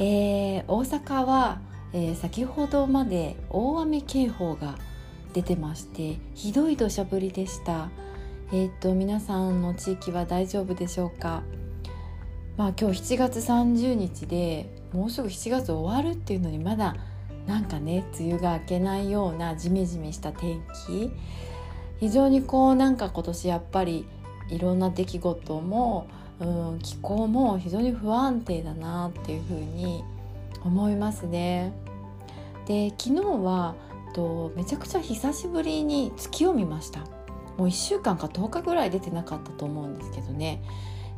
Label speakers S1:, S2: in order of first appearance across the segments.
S1: えー、大阪は、えー、先ほどまで大雨警報が出てましてひどい土砂降りでした。えー、と皆さんの地域は大丈夫でしょうか？まあ今日7月30日でもうすぐ7月終わるっていうのにまだなんかね梅雨が明けないようなジメジメした天気。非常にこうなんか今年やっぱりいろんな出来事もうん気候も非常に不安定だなっていうふうに思いますね。で昨日はとめちゃくちゃ久しぶりに月を見ました。もう1週間か10日ぐらい出てなかったと思うんですけどね。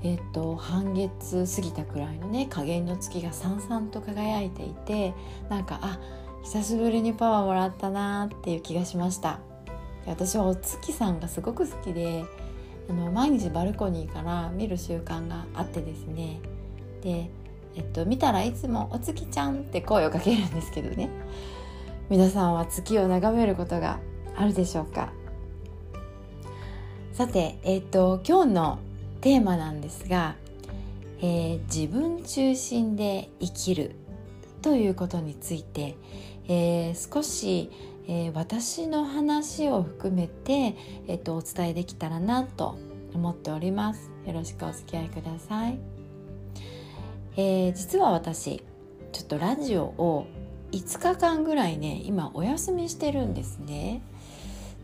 S1: えっと半月過ぎたくらいのね加減の月がさんさんと輝いていてなんかあ久しぶりにパワーもらったなっていう気がしました。私はお月さんがすごく好きであの毎日バルコニーから見る習慣があってですね。で、えっと、見たらいつも「お月ちゃん」って声をかけるんですけどね。皆さんは月を眺めることがあるでしょうか。さて、えっと、今日のテーマなんですが、えー、自分中心で生きるということについて、えー、少しえー、私の話を含めて、えーと、お伝えできたらなと思っております。よろしくお付き合いください、えー、実は私ちょっとラジオを5日間ぐらいね今お休みしてるんですね。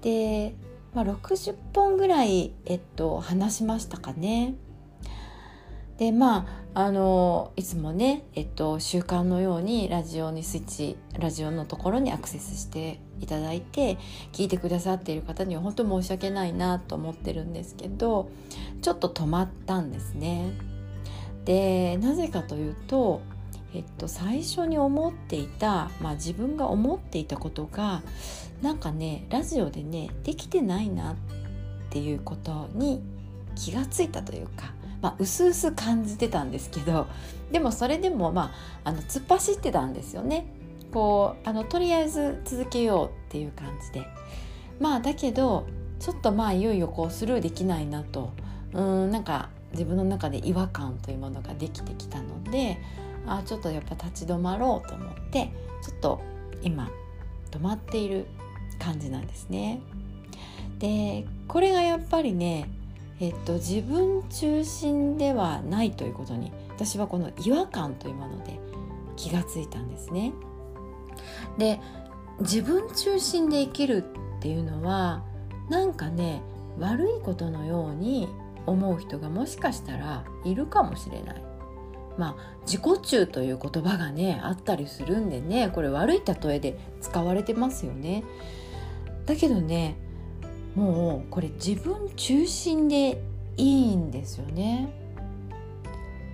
S1: で、まあ、60本ぐらい、えっと、話しましたかね。でまああのいつもね、えっと、習慣のようにラジオにスイッチラジオのところにアクセスしていただいて聞いてくださっている方には本当申し訳ないなと思ってるんですけどちょっと止まったんですね。でなぜかというと、えっと、最初に思っていた、まあ、自分が思っていたことがなんかねラジオでねできてないなっていうことに気がついたというかまあ、薄々感じてたんですけどでもそれでも、まあ、あの突っ走ってたんですよね。こうあのとりあえず続けようっていう感じでまあだけどちょっとまあいよいよこうスルーできないなとうんなんか自分の中で違和感というものができてきたのであちょっとやっぱ立ち止まろうと思ってちょっと今止まっている感じなんですね。でこれがやっぱりねえっと、自分中心ではないということに私はこの違和感というもので気がついたんですね。で自分中心で生きるっていうのはなんかね悪いことのように思う人がもしかしたらいるかもしれない。まあ自己中という言葉がねあったりするんでねこれ悪い例えで使われてますよね。だけどねもうこれ自分中心でいいんですよね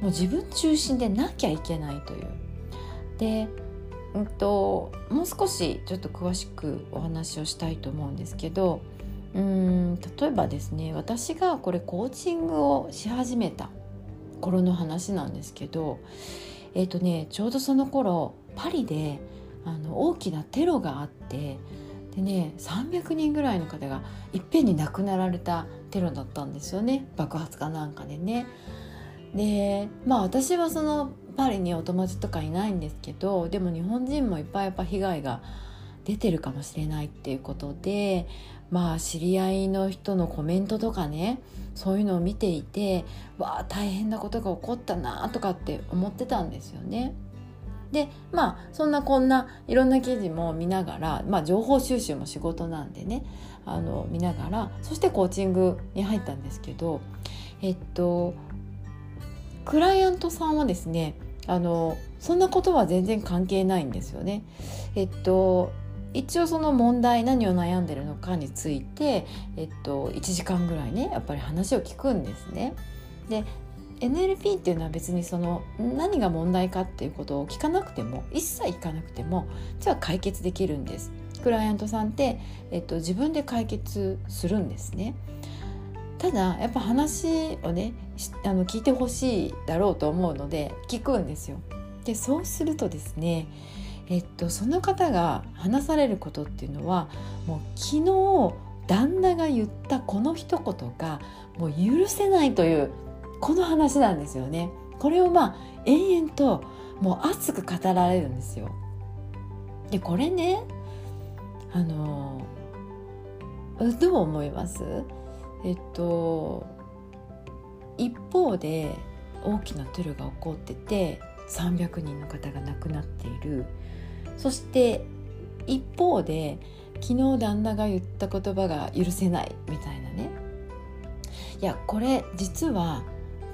S1: もう自分中心でなきゃいけないというで、うんと、もう少しちょっと詳しくお話をしたいと思うんですけどうん例えばですね私がこれコーチングをし始めた頃の話なんですけどえっ、ー、とねちょうどその頃パリであの大きなテロがあってでね300人ぐらいの方がいっぺんに亡くなられたテロだったんですよね爆発かなんかでね。でまあ私はそのパリにお友達とかいないんですけどでも日本人もいっぱいやっぱ被害が出てるかもしれないっていうことでまあ知り合いの人のコメントとかねそういうのを見ていてわあ大変なことが起こったなとかって思ってたんですよね。でまあそんなこんないろんな記事も見ながら、まあ、情報収集も仕事なんでねあの見ながらそしてコーチングに入ったんですけどえっとクライアントさんはですねあのそんなことは全然関係ないんですよね。えっと一応その問題何を悩んでるのかについて、えっと、1時間ぐらいねやっぱり話を聞くんですね。で NLP っていうのは別にその何が問題かっていうことを聞かなくても一切聞かなくてもじゃあ解決できるんですクライアントさんって、えっと、自分で解決するんですねただやっぱ話をねあの聞いてほしいだろうと思うので聞くんですよ。でそうするとですねえっとその方が話されることっていうのはもう昨日旦那が言ったこの一言がもう許せないというこの話なんですよね。これをまあ延々ともう熱く語られるんですよ。でこれねあのどう思います？えっと一方で大きなトゥルが起こってて300人の方が亡くなっているそして一方で昨日旦那が言った言葉が許せないみたいなねいやこれ実は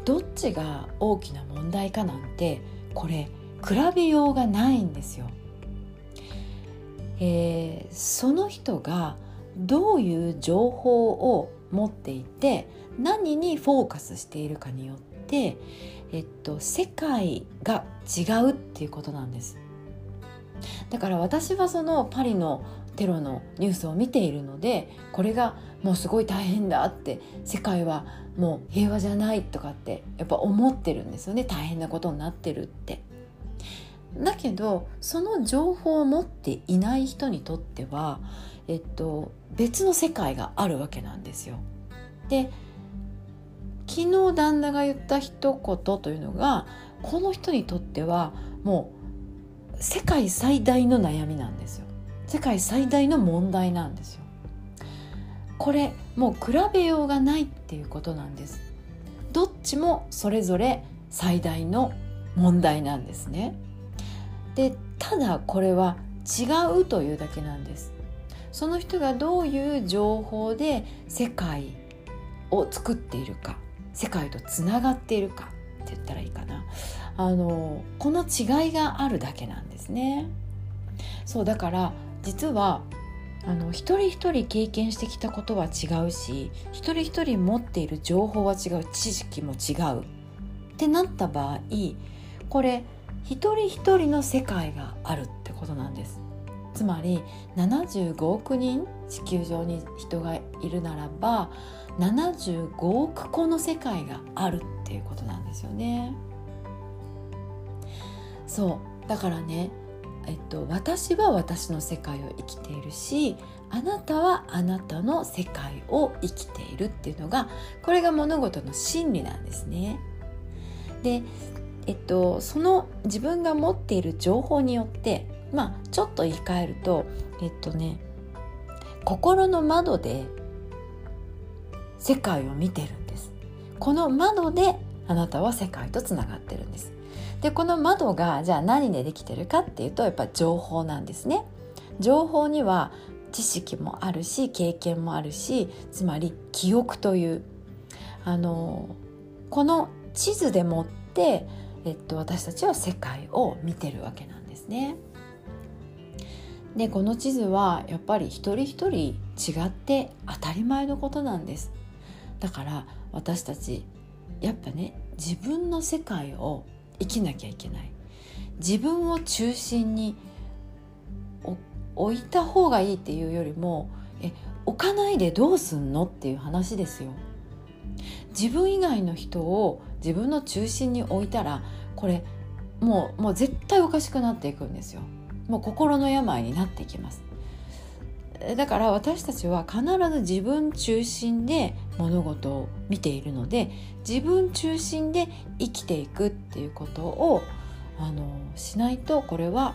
S1: どっちが大きな問題かなんてこれ比べようがないんですよ。えー、その人がどういう情報を持っていて何にフォーカスしているかによって、えっと、世界が違うっていうことなんです。だから私はそのパリのテロのニュースを見ているのでこれがもうすごい大変だって世界はもう平和じゃないとかってやっぱ思ってるんですよね大変なことになってるって。だけどその情報を持っていない人にとっては、えっと、別の世界があるわけなんですよ。で昨日旦那が言った一言というのがこの人にとってはもう世界最大の悩みなんですよ。世界最大の問題なんですよ。これもう比べようがないっていうことなんです。どっちもそれぞれ最大の問題なんですね。でただこれは違うというだけなんです。その人がどういう情報で世界を作っているか世界とつながっているかって言ったらいいかな。あのこの違いがあるだけなんですね。そうだから実はあの一人一人経験してきたことは違うし一人一人持っている情報は違う知識も違うってなった場合これ一人一人の世界があるってことなんです。つまり75億人地球上に人がいるならば75億個の世界があるっていうことなんですよね。そう。だからねえっと、私は私の世界を生きているしあなたはあなたの世界を生きているっていうのがこれが物事の真理なんですね。でえっと、その自分が持っている情報によってまあちょっと言い換えるとえっとね心の窓で世界を見てるんです。この窓であなたは世界とつながってるんです。でこの窓がじゃあ何でできてるかっていうとやっぱ情報なんですね。情報には知識もあるし経験もあるしつまり記憶という。あのこの地図でもってえっと、私たちは世界を見てるわけなんですね。でこの地図はやっぱり一人一人違って当たり前のことなんです。だから私たちやっぱね自分の世界を生きなきゃいけない。自分を中心に置いた方がいいっていうよりもえ置かないでどうすんのっていう話ですよ。自分以外の人を自分の中心に置いたらこれもうもう絶対おかしくなっていくんですよ。もう心の病になっていきます。だから私たちは必ず自分中心で物事を見ているので自分中心で生きていくっていうことをあのしないとこれは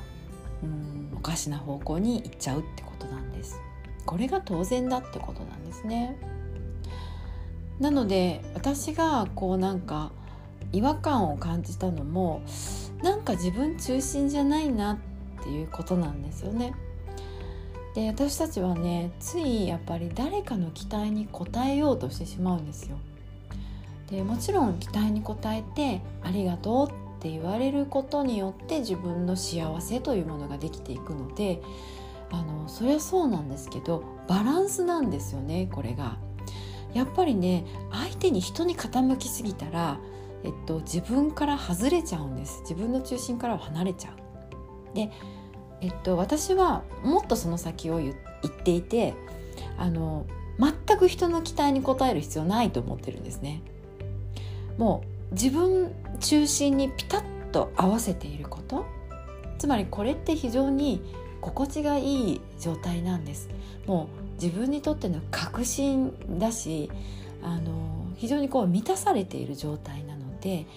S1: うんおかしな方向に行っちゃうってことなんです。これが当然だってことなんですね。なので私がこうなんか違和感を感じたのもなんか自分中心じゃないなっていうことなんですよね。で私たちはねついやっぱり誰かの期待に応えようとしてしまうんですよ。でもちろん期待に応えて「ありがとう」って言われることによって自分の幸せというものができていくのであのそりゃそうなんですけどバランスなんですよねこれが。やっぱりね相手に人に傾きすぎたらえっと、自分から外れちゃうんです自分の中心からは離れちゃう。で、えっと、私はもっとその先を言っていてあの全く人の期待に応える必要ないと思ってるんですね。もう自分中心にピタッと合わせていることつまりこれって非常に心地がいい状態なんですもう自分にとっての確信だしあの非常にこう満たされている状態なので、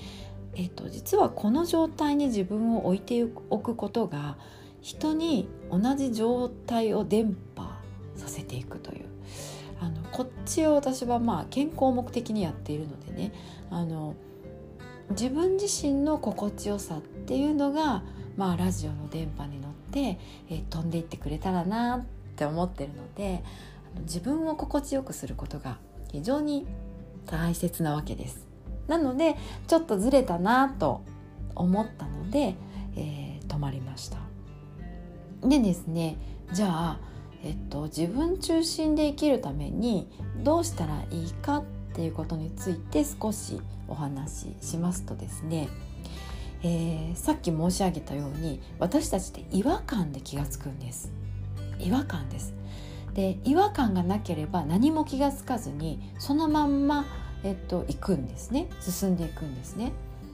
S1: えっと、実はこの状態に自分を置いておくことが人に同じ状態を伝播させていくというあのこっちを私はまあ健康目的にやっているのでねあの自分自身の心地よさっていうのが、まあ、ラジオの電波に乗って、えー、飛んでいってくれたらなって思ってるのであの自分を心地よくすることが非常に大切なわけです。なのでちょっとずれたなと思ったので、えー、止まりました。でですねじゃあ、えっと、自分中心で生きるためにどうしたらいいかっていうことについて少しお話ししますとですね、えー、さっき申し上げたように私たちって違和感で気が付くんです違和感ですで違和感がなければ何も気が付かずにそのまんま、えっと、行くんですね。進んでいくんですね。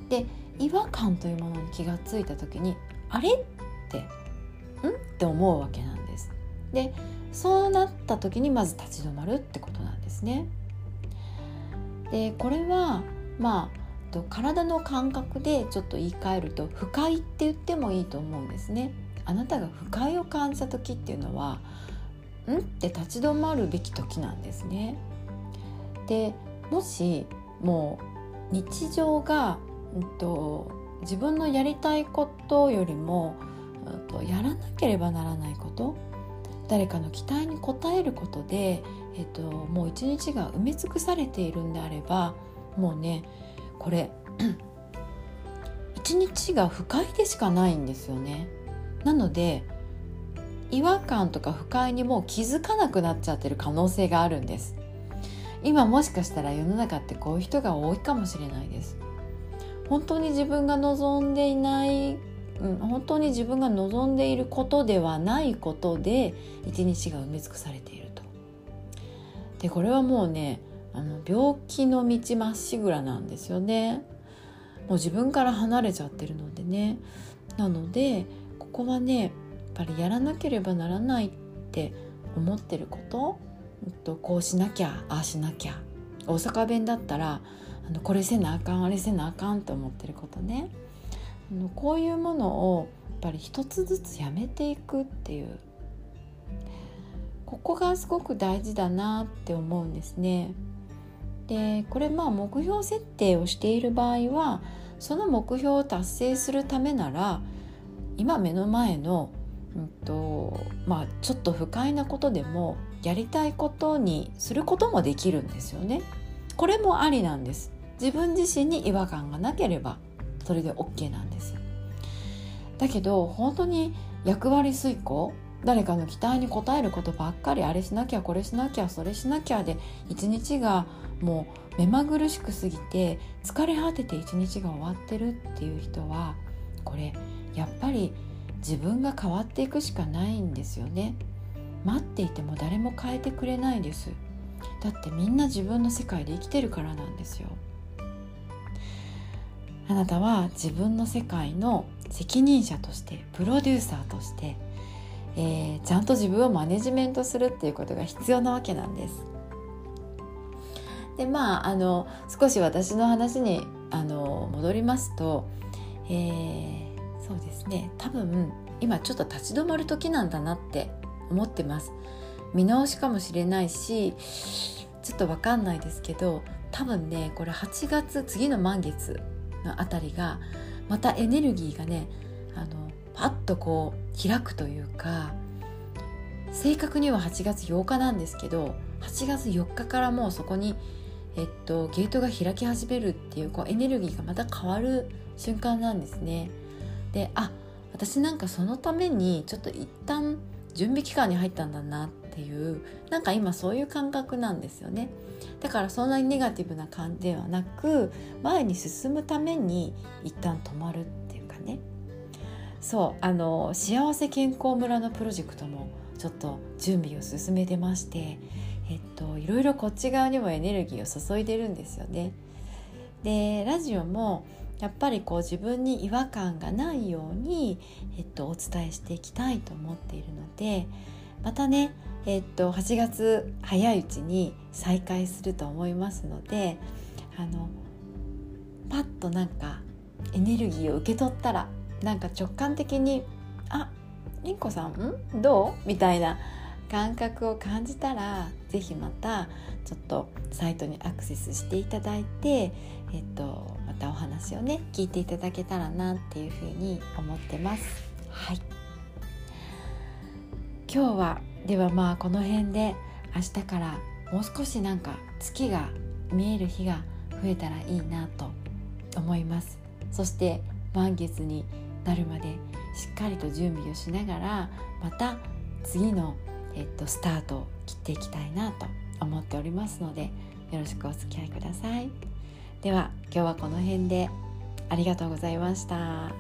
S1: で違和感というものに気が付いた時にあれってん？って思うわけなんです。でそうなった時にまず立ち止まるってことなんですね。でこれはまあ体の感覚でちょっと言い換えると不快って言ってもいいと思うんですね。あなたが不快を感じた時っていうのはん？って立ち止まるべき時なんですね。でもしもう日常が、うんと、自分のやりたいことよりも、うんと、やらなければならないこと誰かの期待に応えることで、えっと、もう一日が埋め尽くされているんであればもうねこれ 一日が不快でしかないんですよね。なので違和感とか不快にもう気づかなくなっちゃってる可能性があるんです。今もしかしたら世の中ってこういう人が多いかもしれないです。本当に自分が望んでいない、うん、本当に自分が望んでいることではないことで一日が埋め尽くされていると。でこれはもうねあの病気の道まっしぐらなんですよね。もう自分から離れちゃってるのでね。なのでここはねやっぱりやらなければならないって思ってること、と、こうしなきゃああしなきゃ。大阪弁だったらあのこれせなあかんあれせなあかんって思ってることね。あのこういうものをやっぱり一つずつやめていくっていう。ここがすごく大事だなって思うんですね。でこれまあ目標設定をしている場合はその目標を達成するためなら今目の前の、うんとまあ、ちょっと不快なことでもやりたいことにすることもできるんですよね。これもありなんです。自分自身に違和感がなければそれで OK なんです。だけど本当に役割遂行誰かの期待に応えることばっかりあれしなきゃこれしなきゃそれしなきゃで一日がもう目まぐるしく過ぎて疲れ果てて一日が終わってるっていう人はこれやっぱり自分が変わっていくしかないんですよね待っていても誰も変えてくれないです。だってみんな自分の世界で生きてるからなんですよ。あなたは自分の世界の責任者としてプロデューサーとして、えー、ちゃんと自分をマネジメントするっていうことが必要なわけなんです。でまああの少し私の話にあの戻りますと、えー、そうですね。多分今ちょっと立ち止まる時なんだなって思ってます見直しかもしれないしちょっと分かんないですけど多分ねこれ8月次の満月のあたりがまたエネルギーがねあのパッとこう開くというか正確には8月8日なんですけど8月4日からもうそこにえっと、ゲートが開き始めるっていうこうエネルギーがまた変わる瞬間なんですね。であ私なんかそのためにちょっと一旦準備期間に入ったんだなっていうなんか今そういう感覚なんですよね。だからそんなにネガティブな感じではなく前に進むために一旦止まるっていうかね。そうあの幸せ健康村のプロジェクトもちょっと準備を進めてましてえっといろいろこっち側にもエネルギーを注いでるんですよね。でラジオもやっぱりこう自分に違和感がないように、えっと、お伝えしていきたいと思っているのでまたね、えっと、8月早いうちに再開すると思いますのであのパッとなんかエネルギーを受け取ったらなんか直感的に「ありんこさんん？どう?」みたいな感覚を感じたら是非またちょっとサイトにアクセスしていただいて、えっと、またお話をね聞いていただけたらなっていうふうに思ってます。はい。今日はではまあこの辺で明日からもう少しなんか月が見える日が増えたらいいなと思います。そして満月になるまでしっかりと準備をしながらまた次の、えっと、スタートを切っていきたいなと思っておりますのでよろしくお付き合いください。では今日はこの辺でありがとうございました。